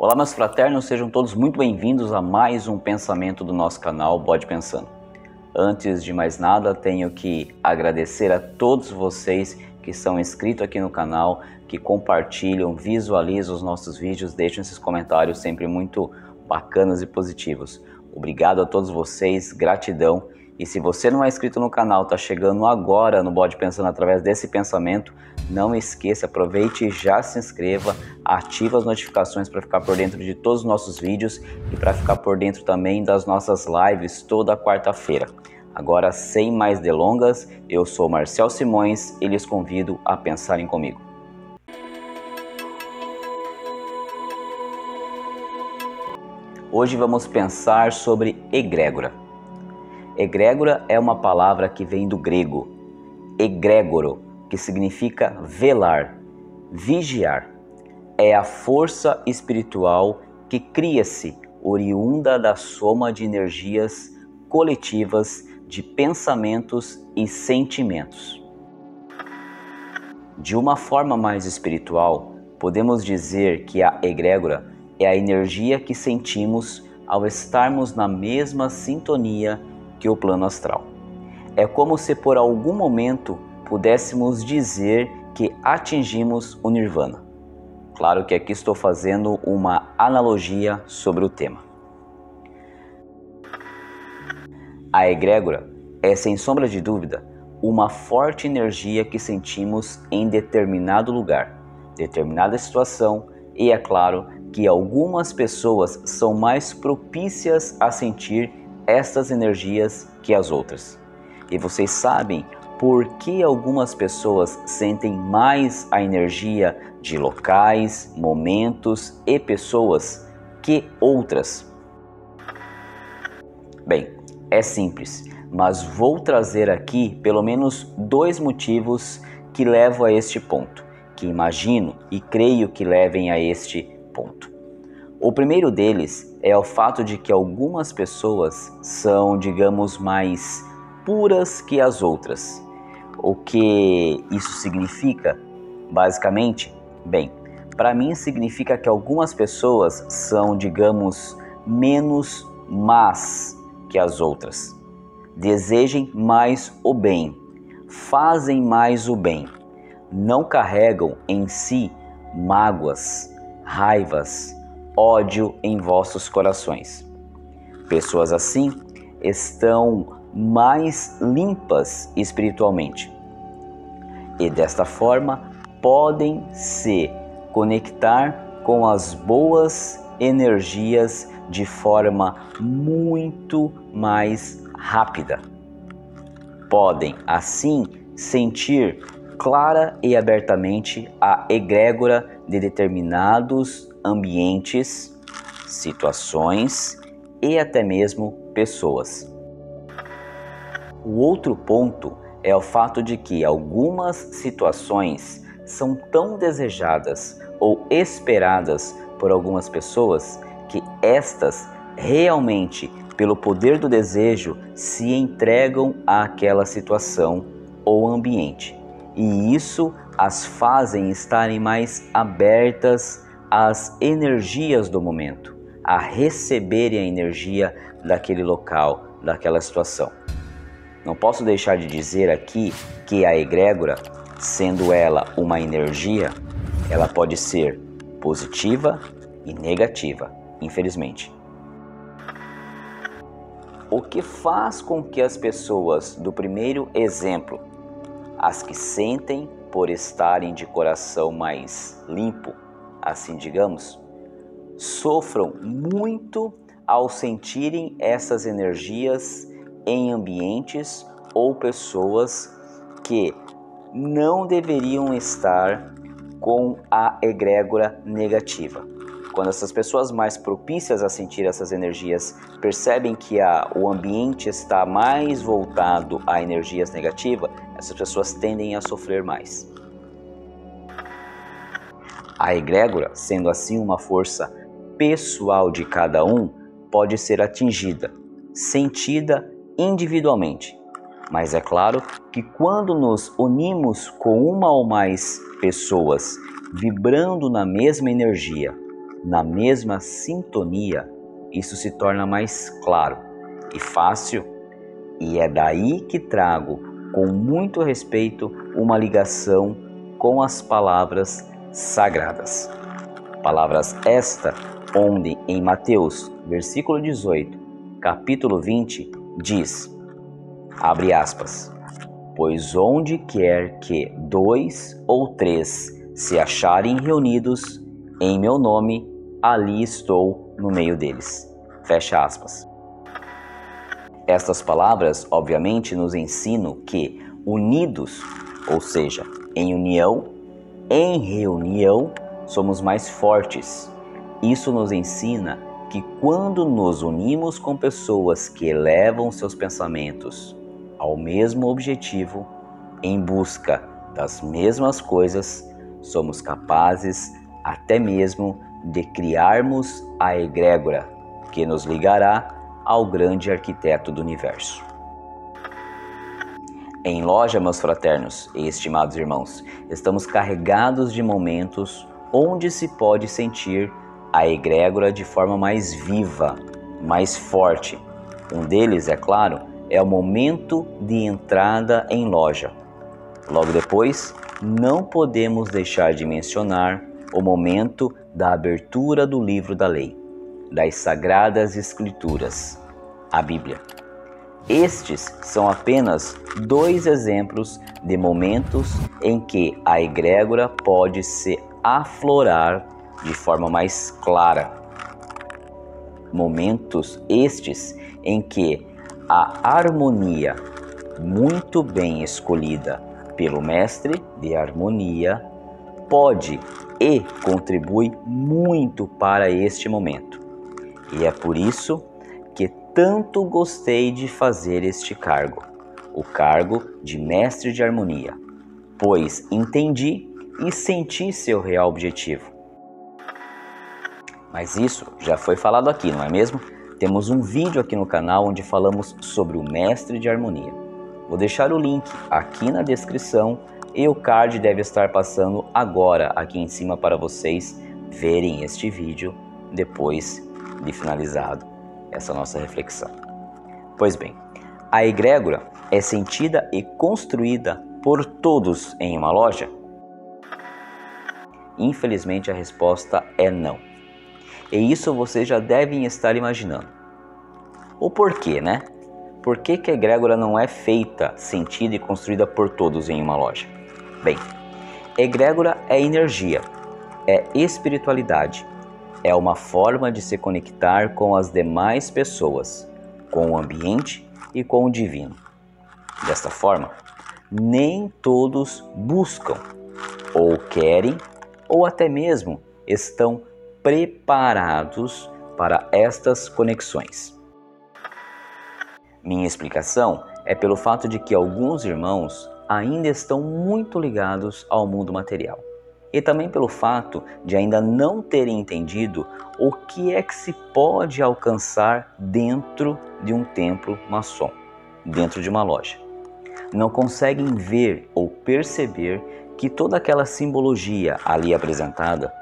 Olá, meus fraternos, sejam todos muito bem-vindos a mais um pensamento do nosso canal Bode Pensando. Antes de mais nada, tenho que agradecer a todos vocês que são inscritos aqui no canal, que compartilham, visualizam os nossos vídeos, deixam esses comentários sempre muito bacanas e positivos. Obrigado a todos vocês, gratidão. E se você não é inscrito no canal, está chegando agora no Bode Pensando através desse pensamento, não esqueça, aproveite e já se inscreva, ative as notificações para ficar por dentro de todos os nossos vídeos e para ficar por dentro também das nossas lives toda quarta-feira. Agora, sem mais delongas, eu sou Marcel Simões e lhes convido a pensarem comigo. Hoje vamos pensar sobre egrégora. Egrégora é uma palavra que vem do grego egrégoro, que significa velar, vigiar. É a força espiritual que cria-se oriunda da soma de energias coletivas de pensamentos e sentimentos. De uma forma mais espiritual, podemos dizer que a egrégora é a energia que sentimos ao estarmos na mesma sintonia que o plano astral. É como se por algum momento pudéssemos dizer que atingimos o Nirvana. Claro que aqui estou fazendo uma analogia sobre o tema. A egrégora é, sem sombra de dúvida, uma forte energia que sentimos em determinado lugar, determinada situação, e é claro que algumas pessoas são mais propícias a sentir estas energias que as outras. E vocês sabem por que algumas pessoas sentem mais a energia de locais, momentos e pessoas que outras? Bem, é simples, mas vou trazer aqui pelo menos dois motivos que levam a este ponto, que imagino e creio que levem a este ponto. O primeiro deles é o fato de que algumas pessoas são, digamos, mais puras que as outras. O que isso significa? Basicamente, bem, para mim significa que algumas pessoas são, digamos, menos más que as outras. Desejem mais o bem, fazem mais o bem, não carregam em si mágoas, raivas, ódio em vossos corações. Pessoas assim estão mais limpas espiritualmente e desta forma podem se conectar com as boas energias de forma muito mais rápida. Podem assim sentir clara e abertamente a egrégora de determinados ambientes, situações e até mesmo pessoas. O outro ponto é o fato de que algumas situações são tão desejadas ou esperadas por algumas pessoas que estas realmente, pelo poder do desejo, se entregam àquela situação ou ambiente. E isso as fazem estarem mais abertas às energias do momento, a receberem a energia daquele local, daquela situação. Não posso deixar de dizer aqui que a egrégora, sendo ela uma energia, ela pode ser positiva e negativa, infelizmente. O que faz com que as pessoas do primeiro exemplo, as que sentem por estarem de coração mais limpo, assim digamos, sofram muito ao sentirem essas energias em ambientes ou pessoas que não deveriam estar com a egrégora negativa. Quando essas pessoas mais propícias a sentir essas energias percebem que a, o ambiente está mais voltado a energias negativas, essas pessoas tendem a sofrer mais. A egrégora, sendo assim uma força pessoal de cada um, pode ser atingida, sentida individualmente. Mas é claro que quando nos unimos com uma ou mais pessoas vibrando na mesma energia, na mesma sintonia, isso se torna mais claro e fácil, e é daí que trago com muito respeito uma ligação com as palavras sagradas. Palavras esta onde em Mateus, versículo 18, capítulo 20, diz: abre aspas. Pois onde quer que dois ou três se acharem reunidos em meu nome, ali estou no meio deles. Fecha aspas. Estas palavras, obviamente, nos ensinam que unidos, ou seja, em união, em reunião, somos mais fortes. Isso nos ensina que quando nos unimos com pessoas que elevam seus pensamentos ao mesmo objetivo, em busca das mesmas coisas, somos capazes até mesmo de criarmos a egrégora que nos ligará ao grande arquiteto do universo. Em loja, meus fraternos e estimados irmãos, estamos carregados de momentos onde se pode sentir a egrégora de forma mais viva, mais forte. Um deles, é claro, é o momento de entrada em loja. Logo depois, não podemos deixar de mencionar o momento da abertura do livro da lei, das sagradas escrituras, a Bíblia. Estes são apenas dois exemplos de momentos em que a egrégora pode se aflorar de forma mais clara. Momentos estes em que a harmonia, muito bem escolhida pelo mestre de harmonia, pode e contribui muito para este momento. E é por isso tanto gostei de fazer este cargo, o cargo de mestre de harmonia, pois entendi e senti seu real objetivo mas isso já foi falado aqui, não é mesmo? Temos um vídeo aqui no canal onde falamos sobre o mestre de harmonia. Vou deixar o link aqui na descrição e o card deve estar passando agora aqui em cima para vocês verem este vídeo depois de finalizado essa nossa reflexão. Pois bem, a egrégora é sentida e construída por todos em uma loja? Infelizmente a resposta é não. E isso vocês já devem estar imaginando. O porquê, né? Por que, que a egrégora não é feita, sentida e construída por todos em uma loja? Bem, egrégora é energia, é espiritualidade, é uma forma de se conectar com as demais pessoas, com o ambiente e com o divino. Desta forma, nem todos buscam, ou querem, ou até mesmo estão preparados para estas conexões. Minha explicação é pelo fato de que alguns irmãos ainda estão muito ligados ao mundo material. E também pelo fato de ainda não terem entendido o que é que se pode alcançar dentro de um templo maçom, dentro de uma loja. Não conseguem ver ou perceber que toda aquela simbologia ali apresentada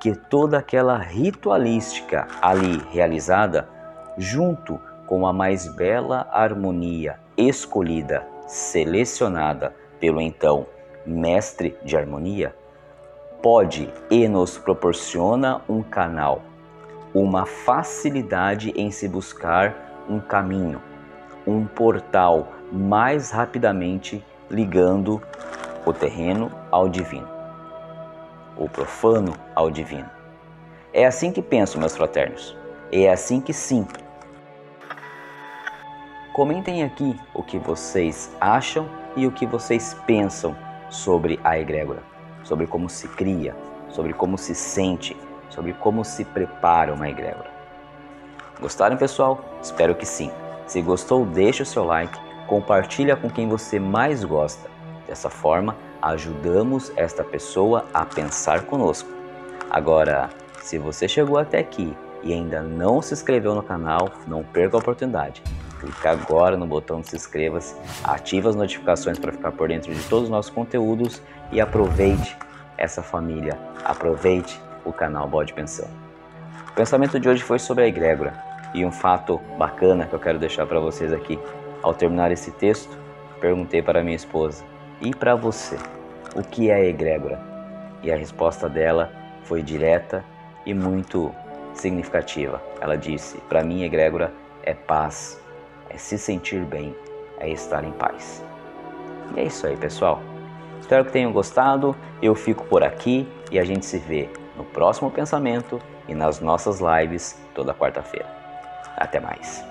que toda aquela ritualística ali realizada, junto com a mais bela harmonia escolhida, selecionada pelo então mestre de harmonia, pode e nos proporciona um canal, uma facilidade em se buscar um caminho, um portal mais rapidamente ligando o terreno ao divino o profano ao divino. É assim que penso, meus fraternos. É assim que sinto. Comentem aqui o que vocês acham e o que vocês pensam sobre a egrégora, sobre como se cria, sobre como se sente, sobre como se prepara uma egrégora. Gostaram, pessoal? Espero que sim. Se gostou, deixe o seu like, compartilha com quem você mais gosta. Dessa forma, ajudamos esta pessoa a pensar conosco. Agora, se você chegou até aqui e ainda não se inscreveu no canal, não perca a oportunidade. Clique agora no botão de se inscreva-se, ative as notificações para ficar por dentro de todos os nossos conteúdos e aproveite essa família, aproveite o canal Bode Pensão. O pensamento de hoje foi sobre a egrégora e um fato bacana que eu quero deixar para vocês aqui. Ao terminar esse texto, perguntei para minha esposa: "E para você, o que é a egrégora?" E a resposta dela foi direta e muito significativa. Ela disse: Para mim, egrégora é paz, é se sentir bem, é estar em paz. E é isso aí, pessoal. Espero que tenham gostado. Eu fico por aqui e a gente se vê no próximo pensamento e nas nossas lives toda quarta-feira. Até mais.